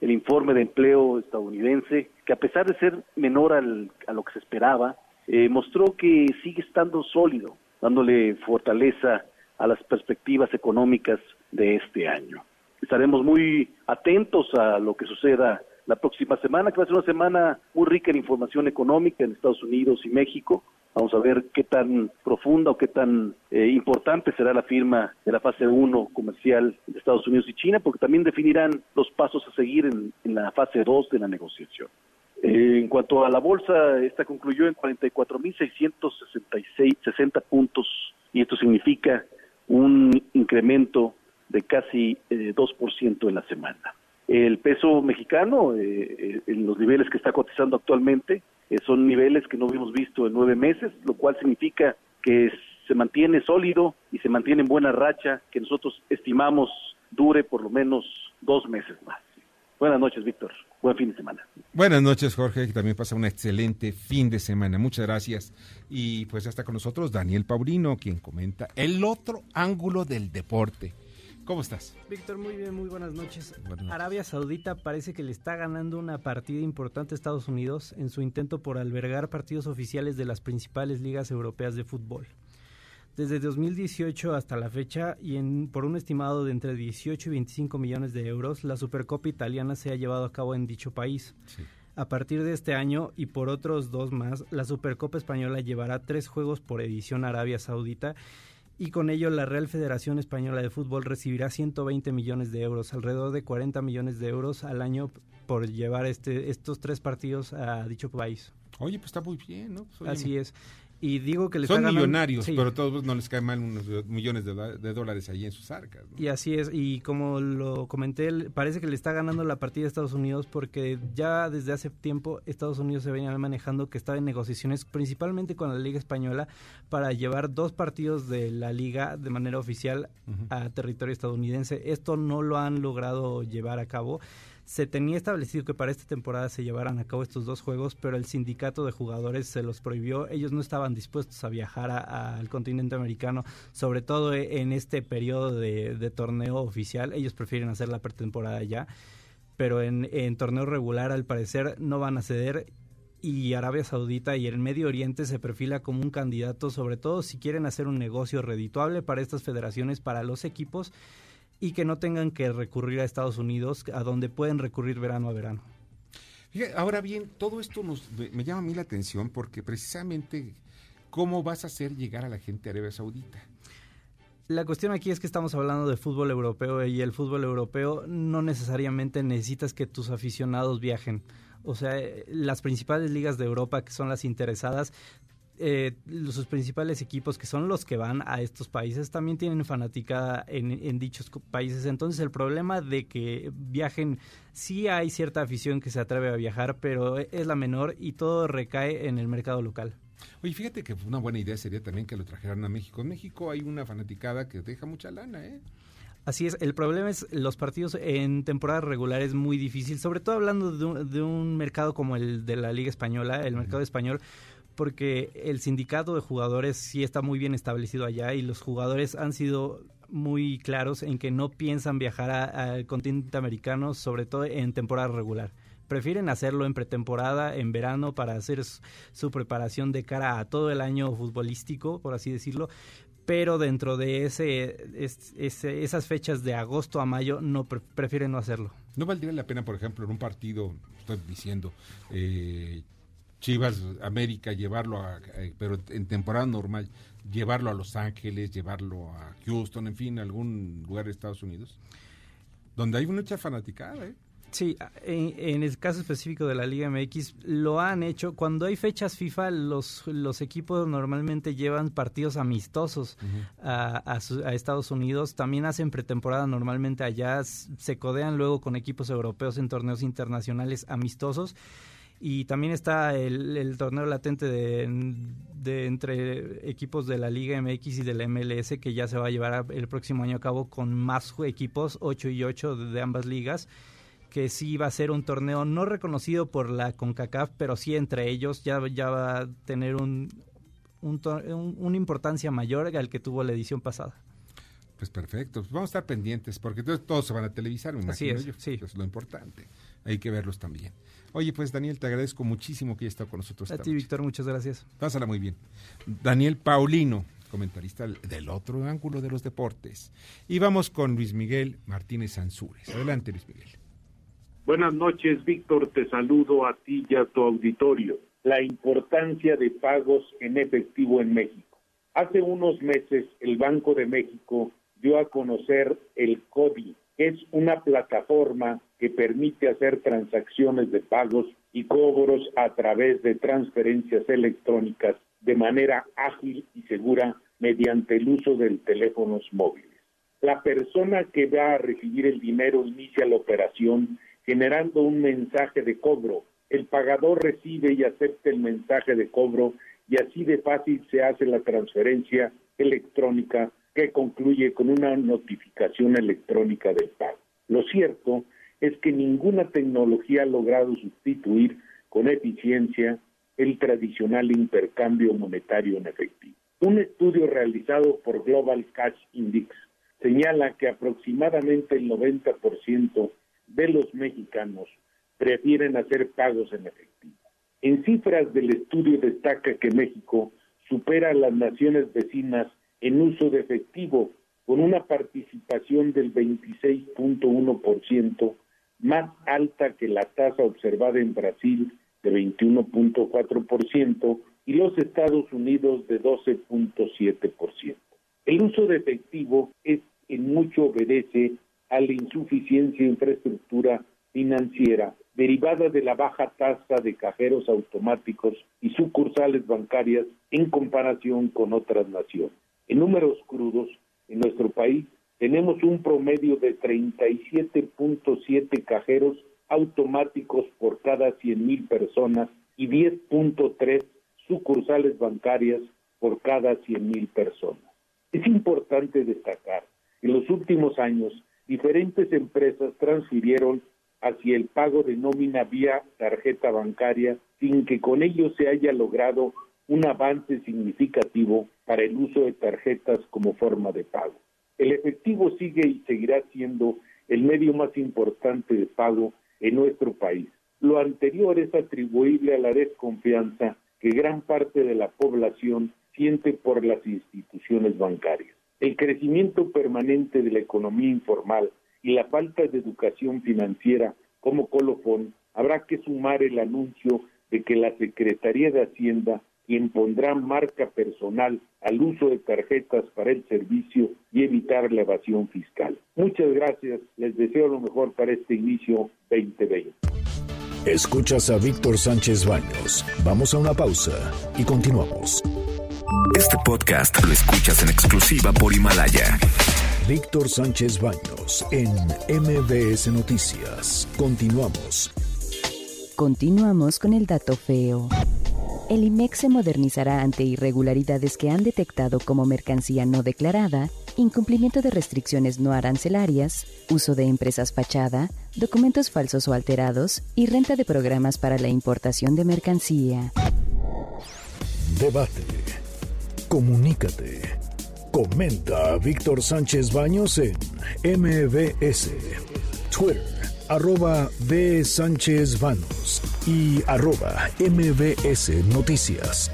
el informe de empleo estadounidense, que a pesar de ser menor al, a lo que se esperaba, eh, mostró que sigue estando sólido, dándole fortaleza a las perspectivas económicas de este año. Estaremos muy atentos a lo que suceda la próxima semana, que va a ser una semana muy rica en información económica en Estados Unidos y México, Vamos a ver qué tan profunda o qué tan eh, importante será la firma de la fase 1 comercial de Estados Unidos y China, porque también definirán los pasos a seguir en, la fase 2 de la negociación. Eh, en cuanto a la bolsa, esta concluyó en 44.660 puntos y esto significa un incremento de casi eh, 2% en la semana. El peso mexicano, eh, en los niveles que está cotizando actualmente, eh, son niveles que no habíamos visto en nueve meses, lo cual significa que se mantiene sólido y se mantiene en buena racha, que nosotros estimamos dure por lo menos dos meses más. Buenas noches, Víctor. Buen fin de semana.
Buenas noches, Jorge, que también pasa un excelente fin de semana. Muchas gracias. Y pues ya está con nosotros Daniel Paulino, quien comenta el otro ángulo del deporte. ¿Cómo estás?
Víctor, muy bien, muy buenas noches. Arabia Saudita parece que le está ganando una partida importante a Estados Unidos en su intento por albergar partidos oficiales de las principales ligas europeas de fútbol. Desde 2018 hasta la fecha, y en, por un estimado de entre 18 y 25 millones de euros, la Supercopa italiana se ha llevado a cabo en dicho país. A partir de este año y por otros dos más, la Supercopa Española llevará tres juegos por edición a Arabia Saudita y con ello la Real Federación Española de Fútbol recibirá 120 millones de euros, alrededor de 40 millones de euros al año por llevar este, estos tres partidos a dicho país.
Oye, pues está muy bien, ¿no?
Pues, Así es. Y digo que
Son millonarios, pero a todos no les caen mal unos millones de, dólares allí en sus arcas.
Y así es, y como lo comenté, parece que le está ganando la partida a Estados Unidos porque ya desde hace tiempo Estados Unidos se venía manejando que estaba en negociaciones principalmente con la Liga Española para llevar dos partidos de la liga de manera oficial a territorio estadounidense. Esto no lo han logrado llevar a cabo Se tenía establecido que para esta temporada se llevaran a cabo estos dos juegos, pero el sindicato de jugadores se los prohibió. Ellos no estaban dispuestos a viajar al continente americano, sobre todo en este periodo de, de, torneo oficial. Ellos prefieren hacer la pretemporada ya, pero en, en torneo regular al parecer no van a ceder y Arabia Saudita y el Medio Oriente se perfila como un candidato, sobre todo si quieren hacer un negocio redituable para estas federaciones, para los equipos y que no tengan que recurrir a Estados Unidos, a donde pueden recurrir verano a verano.
ahora bien, todo esto nos, me llama a mí la atención porque precisamente cómo vas a hacer llegar a la gente a Arabia Saudita.
La cuestión aquí es que estamos hablando de fútbol europeo y el fútbol europeo no necesariamente necesitas que tus aficionados viajen. O sea, las principales ligas de Europa que son las interesadas eh, sus principales equipos, que son los que van a estos países, también tienen fanaticada en, dichos países. Entonces, el problema de que viajen, sí hay cierta afición que se atreve a viajar, pero es la menor y todo recae en el mercado local.
Oye, fíjate que una buena idea sería también que lo trajeran a México. En México hay una fanaticada que deja mucha lana, ¿eh?
Así es, el problema es los partidos en temporada regular es muy difícil, sobre todo hablando de un, de un mercado como el de la Liga Española, el mercado español, porque el sindicato de jugadores sí está muy bien establecido allá y los jugadores han sido muy claros en que no piensan viajar al continente americano, sobre todo en temporada regular. Prefieren hacerlo en pretemporada, en verano, para hacer su preparación de cara a todo el año futbolístico, por así decirlo, pero dentro de ese, esas fechas de agosto a mayo no prefieren no hacerlo.
¿No valdría la pena, por ejemplo, en un partido, estoy diciendo, eh, Chivas América, llevarlo a, eh, pero en temporada normal, llevarlo a Los Ángeles, llevarlo a Houston, en fin, algún lugar de Estados Unidos, donde hay mucha fanaticada, ¿eh?
Sí, en, el caso específico de la Liga MX lo han hecho. Cuando hay fechas FIFA, los, los equipos normalmente llevan partidos amistosos a, a, Estados Unidos. También hacen pretemporada normalmente allá. Se codean luego con equipos europeos en torneos internacionales amistosos y también está el, torneo latente de, entre equipos de la Liga MX y de la MLS que ya se va a llevar el próximo año a cabo con más equipos, 8 y 8 de, ambas ligas que sí va a ser un torneo no reconocido por la CONCACAF, pero sí entre ellos ya, ya va a tener un, una importancia mayor al que tuvo la edición pasada.
Pues perfecto, pues vamos a estar pendientes porque todos se van a televisar, me imagino
Así es, Sí.
es lo importante, hay que verlos también. Oye, pues Daniel, te agradezco muchísimo que hayas estado con nosotros.
A ti, Víctor, muchas gracias.
Pásala muy bien. Daniel Paulino, comentarista del otro ángulo de los deportes. Y vamos con Luis Miguel Martínez Ansúrez. Adelante, Luis Miguel.
Buenas noches, Víctor. Te saludo a ti y a tu auditorio. La importancia de pagos en efectivo en México. Hace unos meses, el Banco de México dio a conocer el CODI, que es una plataforma que permite hacer transacciones de pagos y cobros a través de transferencias electrónicas de manera ágil y segura mediante el uso de teléfonos móviles. La persona que va a recibir el dinero inicia la operación generando un mensaje de cobro. El pagador recibe y acepta el mensaje de cobro y así de fácil se hace la transferencia electrónica que concluye con una notificación electrónica del pago. Lo cierto es que ninguna tecnología ha logrado sustituir con eficiencia el tradicional intercambio monetario en efectivo. Un estudio realizado por Global Cash Index señala que aproximadamente el 90% de los mexicanos prefieren hacer pagos en efectivo. En cifras del estudio destaca que México supera a las naciones vecinas en uso de efectivo con una participación del 26.1%, más alta que la tasa observada en Brasil de 21.4% y los Estados Unidos de 12.7%. El uso de efectivo es en mucho obedece a la insuficiencia de infraestructura financiera derivada de la baja tasa de cajeros automáticos y sucursales bancarias en comparación con otras naciones. En números crudos, en nuestro país tenemos un promedio de 37.7 cajeros automáticos por cada 100.000 personas y 10.3 sucursales bancarias por cada 100.000 personas. Es importante destacar en los últimos años diferentes empresas transfirieron hacia el pago de nómina vía tarjeta bancaria sin que con ello se haya logrado un avance significativo para el uso de tarjetas como forma de pago. El efectivo sigue y seguirá siendo el medio más importante de pago en nuestro país. Lo anterior es atribuible a la desconfianza que gran parte de la población siente por las instituciones bancarias. El crecimiento permanente de la economía informal y la falta de educación financiera como colofón, habrá que sumar el anuncio de que la Secretaría de Hacienda quien pondrá marca personal al uso de tarjetas para el servicio y evitar la evasión fiscal. Muchas gracias, les deseo lo mejor para este inicio 2020.
Escuchas a Víctor Sánchez Baños. Vamos a una pausa y continuamos.
Este podcast lo escuchas en exclusiva por Himalaya.
Víctor Sánchez Baños en MBS Noticias. Continuamos.
Continuamos con el dato feo. El IMEX se modernizará ante irregularidades que han detectado como mercancía no declarada, incumplimiento de restricciones no arancelarias, uso de empresas fachada, documentos falsos o alterados y renta de programas para la importación de mercancía.
Debate. Comunícate. Comenta a Víctor Sánchez Baños en MBS, Twitter, arroba B. Sánchez Baños y arroba MBS Noticias.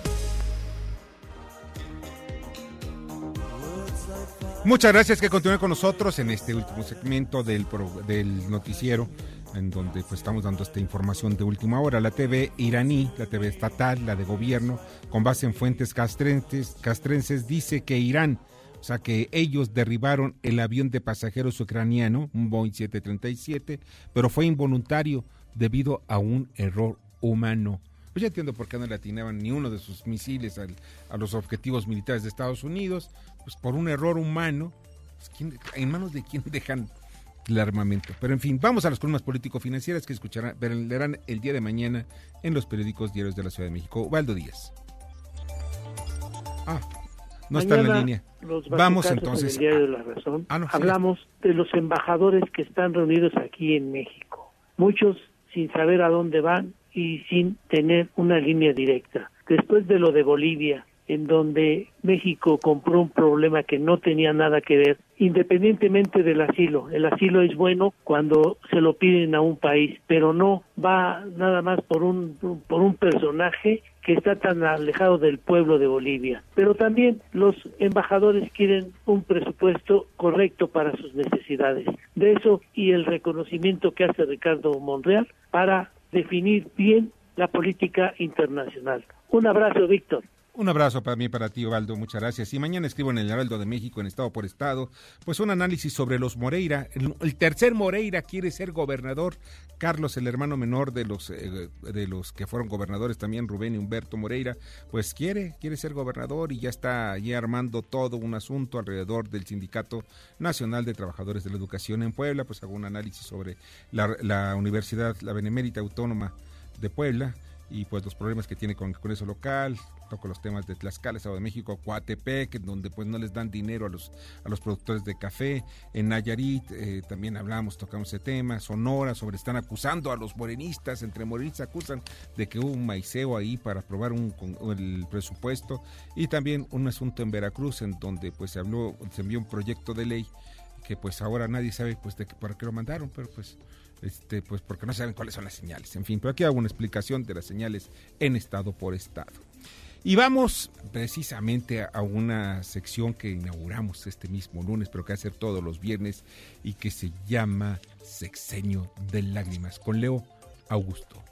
Muchas gracias que continúen con nosotros en este último segmento del, pro- del noticiero, en donde pues estamos dando esta información de última hora. La TV iraní, la TV estatal, la de gobierno, con base en fuentes castrenses, castrenses, dice que Irán, o sea que ellos derribaron el avión de pasajeros ucraniano, un Boeing 737, pero fue involuntario debido a un error humano. Pues ya entiendo por qué no le atinaban ni uno de sus misiles a los objetivos militares de Estados Unidos, pues por un error humano. Pues, ¿quién- ¿En manos de quién dejan el armamento? Pero en fin, vamos a las columnas político-financieras que escucharán, leerán el día de mañana en los periódicos diarios de la Ciudad de México. Valdo Díaz. Ah, no está en la línea.
los
Vamos entonces.
en el diario de la razón.
Ah, no, sí.
Hablamos de los embajadores que están reunidos aquí en México. Muchos sin saber a dónde van y sin tener una línea directa. Después de lo de Bolivia, en donde México compró un problema que no tenía nada que ver, independientemente del asilo. El asilo es bueno cuando se lo piden a un país, pero no va nada más por un por un personaje que está tan alejado del pueblo de Bolivia. Pero también los embajadores quieren un presupuesto correcto para sus necesidades. De eso y el reconocimiento que hace Ricardo Monreal para definir bien la política internacional. Un abrazo, Víctor.
Un abrazo para mí, para ti, Ovaldo, muchas gracias. Y mañana escribo en el Heraldo de México, en Estado por Estado, pues un análisis sobre los Moreira. El, tercer Moreira quiere ser gobernador. Carlos, el hermano menor de los, eh, de los que fueron gobernadores también, Rubén y Humberto Moreira, pues quiere, quiere ser gobernador y ya está allí armando todo un asunto alrededor del Sindicato Nacional de Trabajadores de la Educación en Puebla. Pues hago un análisis sobre la, la Universidad, la Benemérita Autónoma de Puebla y pues los problemas que tiene con el Congreso local, toco los temas de Tlaxcala, Estado de México, Coatepec, donde pues no les dan dinero a los a los productores de café, en Nayarit eh, también hablamos, tocamos ese tema, Sonora, sobre están acusando a los morenistas, entre morenistas acusan de que hubo un maiceo ahí para aprobar un, con- el presupuesto y también un asunto en Veracruz en donde pues se habló, se envió un proyecto de ley que pues ahora nadie sabe pues de qué, para qué lo mandaron, pero pues este pues porque no saben cuáles son las señales. En fin, pero aquí hago una explicación de las señales en estado por estado. Y vamos precisamente a una sección que inauguramos este mismo lunes, pero que va a ser todos los viernes y que se llama Sexenio de Lágrimas con Leo Augusto.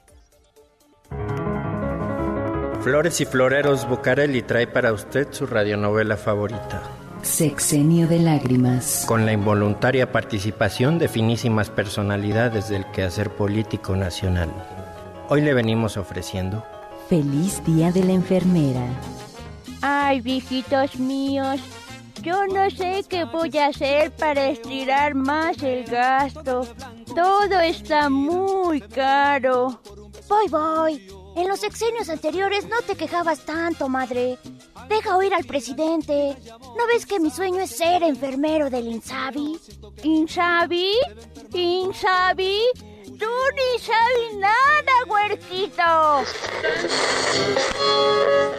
Flores y Floreros Bucareli trae para usted su radionovela favorita.
Sexenio de lágrimas.
Con la involuntaria participación de finísimas personalidades del quehacer político nacional. Hoy le venimos ofreciendo
Feliz Día de la Enfermera.
Ay, viejitos míos, yo no sé qué voy a hacer para estirar más el gasto. Todo está muy caro.
Voy, voy. En los sexenios anteriores no te quejabas tanto, madre. Deja oír al presidente. ¿No ves que mi sueño es ser enfermero del Insabi?
¿Insabi? ¿Insabi? Tú ni sabes nada, huerquito.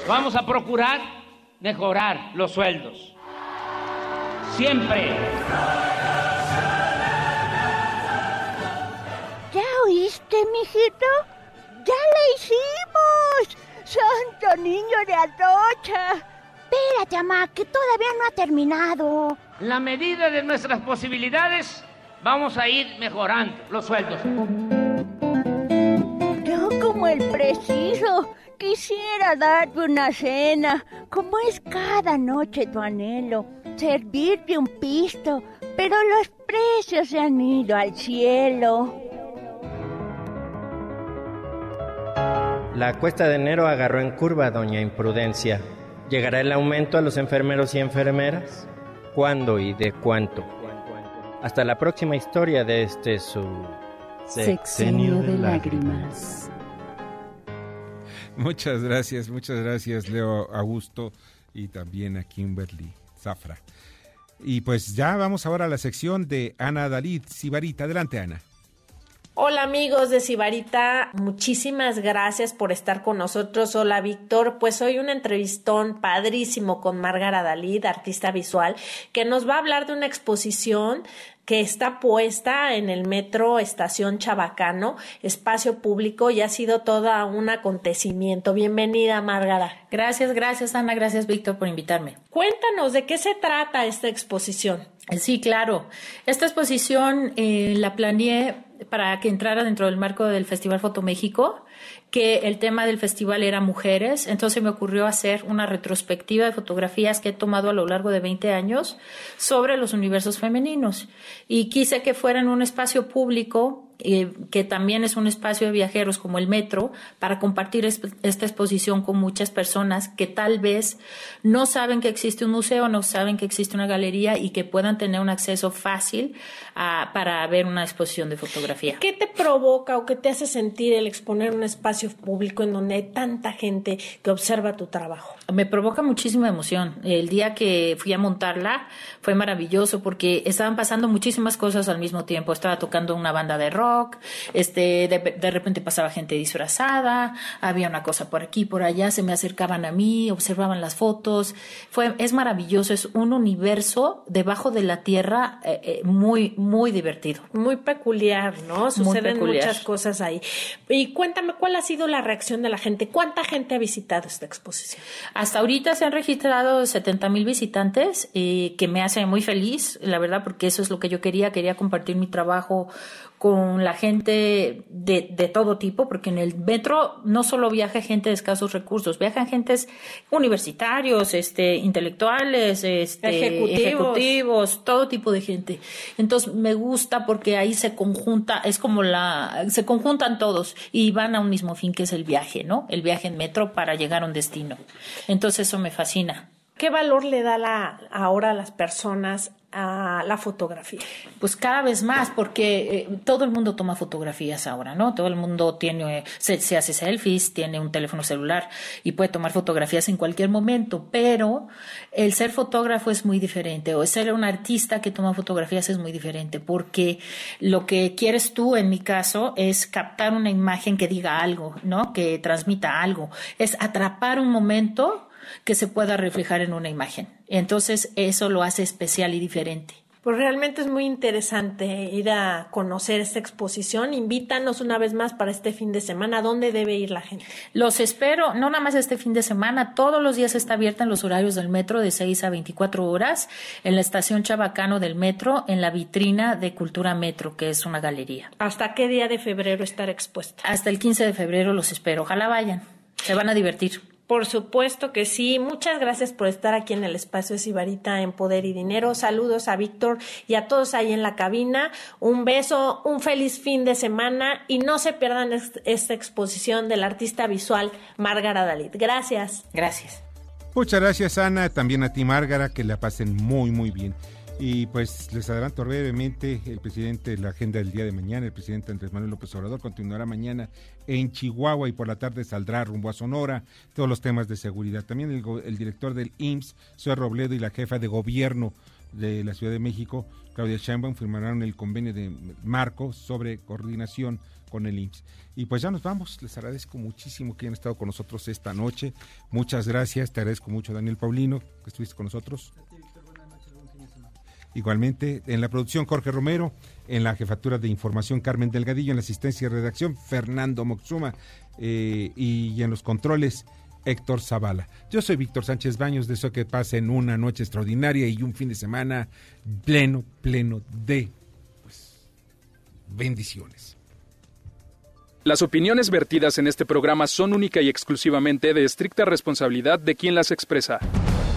Vamos a procurar mejorar los sueldos. Siempre.
¿Ya oíste, mijito? ¡Ya la hicimos! ¡Santo niño de Atocha! Espérate, mamá, que todavía no ha terminado.
La medida de nuestras posibilidades, vamos a ir mejorando los sueldos.
Yo como el preciso quisiera darte una cena, como es cada noche tu anhelo, servirte un pisto, pero los precios se han ido al cielo.
La cuesta de enero agarró en curva, doña Imprudencia. ¿Llegará el aumento a los enfermeros y enfermeras? ¿Cuándo y de cuánto? Hasta la próxima historia de este su
sexenio de lágrimas.
Muchas gracias, muchas gracias Leo Augusto y también a Kimberly Zafra. Y pues ya vamos ahora a la sección de Ana Dalid Sibarita. Adelante, Ana.
Hola amigos de Sibarita, muchísimas gracias por estar con nosotros. Hola Víctor, pues hoy un entrevistón padrísimo con Márgara Dalid, artista visual, que nos va a hablar de una exposición que está puesta en el metro Estación Chabacano, espacio público, y ha sido todo un acontecimiento. Bienvenida, Márgara.
Gracias, gracias, Ana, gracias, Víctor, por invitarme.
Cuéntanos de qué se trata esta exposición.
Sí, claro. Esta exposición eh, la planeé para que entrara dentro del marco del Festival Foto México, que el tema del festival era mujeres, entonces me ocurrió hacer una retrospectiva de fotografías que he tomado a lo largo de 20 años sobre los universos femeninos. Y quise que fuera en un espacio público eh, que también es un espacio de viajeros como el metro, para compartir esta exposición con muchas personas que tal vez no saben que existe un museo, no saben que existe una galería y que puedan tener un acceso fácil para ver una exposición de fotografía.
¿Qué te provoca o qué te hace sentir el exponer un espacio público en donde hay tanta gente que observa tu trabajo?
Me provoca muchísima emoción. El día que fui a montarla fue maravilloso porque estaban pasando muchísimas cosas al mismo tiempo. Estaba tocando una banda de rock, este, de, repente pasaba gente disfrazada, había una cosa por aquí, por allá, se me acercaban a mí, observaban las fotos, fue, es maravilloso, es un universo debajo de la tierra eh, eh, muy, muy divertido.
Muy peculiar, ¿no? Suceden muchas cosas ahí. Y cuéntame, ¿cuál ha sido la reacción de la gente? ¿Cuánta gente ha visitado esta exposición?
Hasta ahorita se han registrado 70 mil visitantes, eh, que me hace muy feliz, la verdad, porque eso es lo que yo quería, quería compartir mi trabajo con la gente de, de, todo tipo, porque en el metro no solo viaja gente de escasos recursos, viajan gentes universitarios, este, intelectuales, este, ejecutivos. todo tipo de gente. Entonces me gusta porque ahí se conjunta, es como la, se conjuntan todos y van a un mismo fin que es el viaje, ¿no? El viaje en metro para llegar a un destino. Entonces eso me fascina.
¿Qué valor le da la, ahora a las personas a la fotografía?
Pues cada vez más, porque eh, todo el mundo toma fotografías ahora, ¿no? Todo el mundo tiene, se, hace selfies, tiene un teléfono celular y puede tomar fotografías en cualquier momento, pero el ser fotógrafo es muy diferente, o ser un artista que toma fotografías es muy diferente, porque lo que quieres tú, en mi caso, es captar una imagen que diga algo, ¿no? Que transmita algo, es atrapar un momento que se pueda reflejar en una imagen. Entonces eso lo hace especial y diferente.
Pues realmente es muy interesante ir a conocer esta exposición. Invítanos una vez más para este fin de semana. ¿A dónde debe ir la gente?
Los espero, no nada más este fin de semana, todos los días está abierta en los horarios del metro de 6 a 24 horas en la estación Chabacano del metro, en la vitrina de Cultura Metro, que es una galería.
¿Hasta qué día de febrero estará expuesta?
Hasta el 15 de febrero los espero. Ojalá vayan. Se van a divertir.
Por supuesto que sí. Muchas gracias por estar aquí en el espacio de Sibarita en Poder y Dinero. Saludos a Víctor y a todos ahí en la cabina. Un beso, un feliz fin de semana y no se pierdan esta exposición del artista visual Márgara Dalit. Gracias.
Gracias.
Muchas gracias Ana, también a ti Márgara, que la pasen muy muy bien. Y pues les adelanto brevemente, el presidente, la agenda del día de mañana, el presidente Andrés Manuel López Obrador continuará mañana en Chihuahua y por la tarde saldrá rumbo a Sonora, todos los temas de seguridad. También el, director del IMSS, Zoe Robledo, y la jefa de gobierno de la Ciudad de México, Claudia Sheinbaum, firmaron el convenio de marco sobre coordinación con el IMSS. Y pues ya nos vamos, les agradezco muchísimo que hayan estado con nosotros esta noche. Muchas gracias, te agradezco mucho Daniel Paulino, que estuviste con nosotros. Igualmente, en la producción Jorge Romero, en la jefatura de información Carmen Delgadillo, en la asistencia de redacción Fernando Moxuma eh, y en los controles Héctor Zavala. Yo soy Víctor Sánchez Baños, deseo que pasen una noche extraordinaria y un fin de semana pleno, pleno de pues, bendiciones.
Las opiniones vertidas en este programa son única y exclusivamente de estricta responsabilidad de quien las expresa.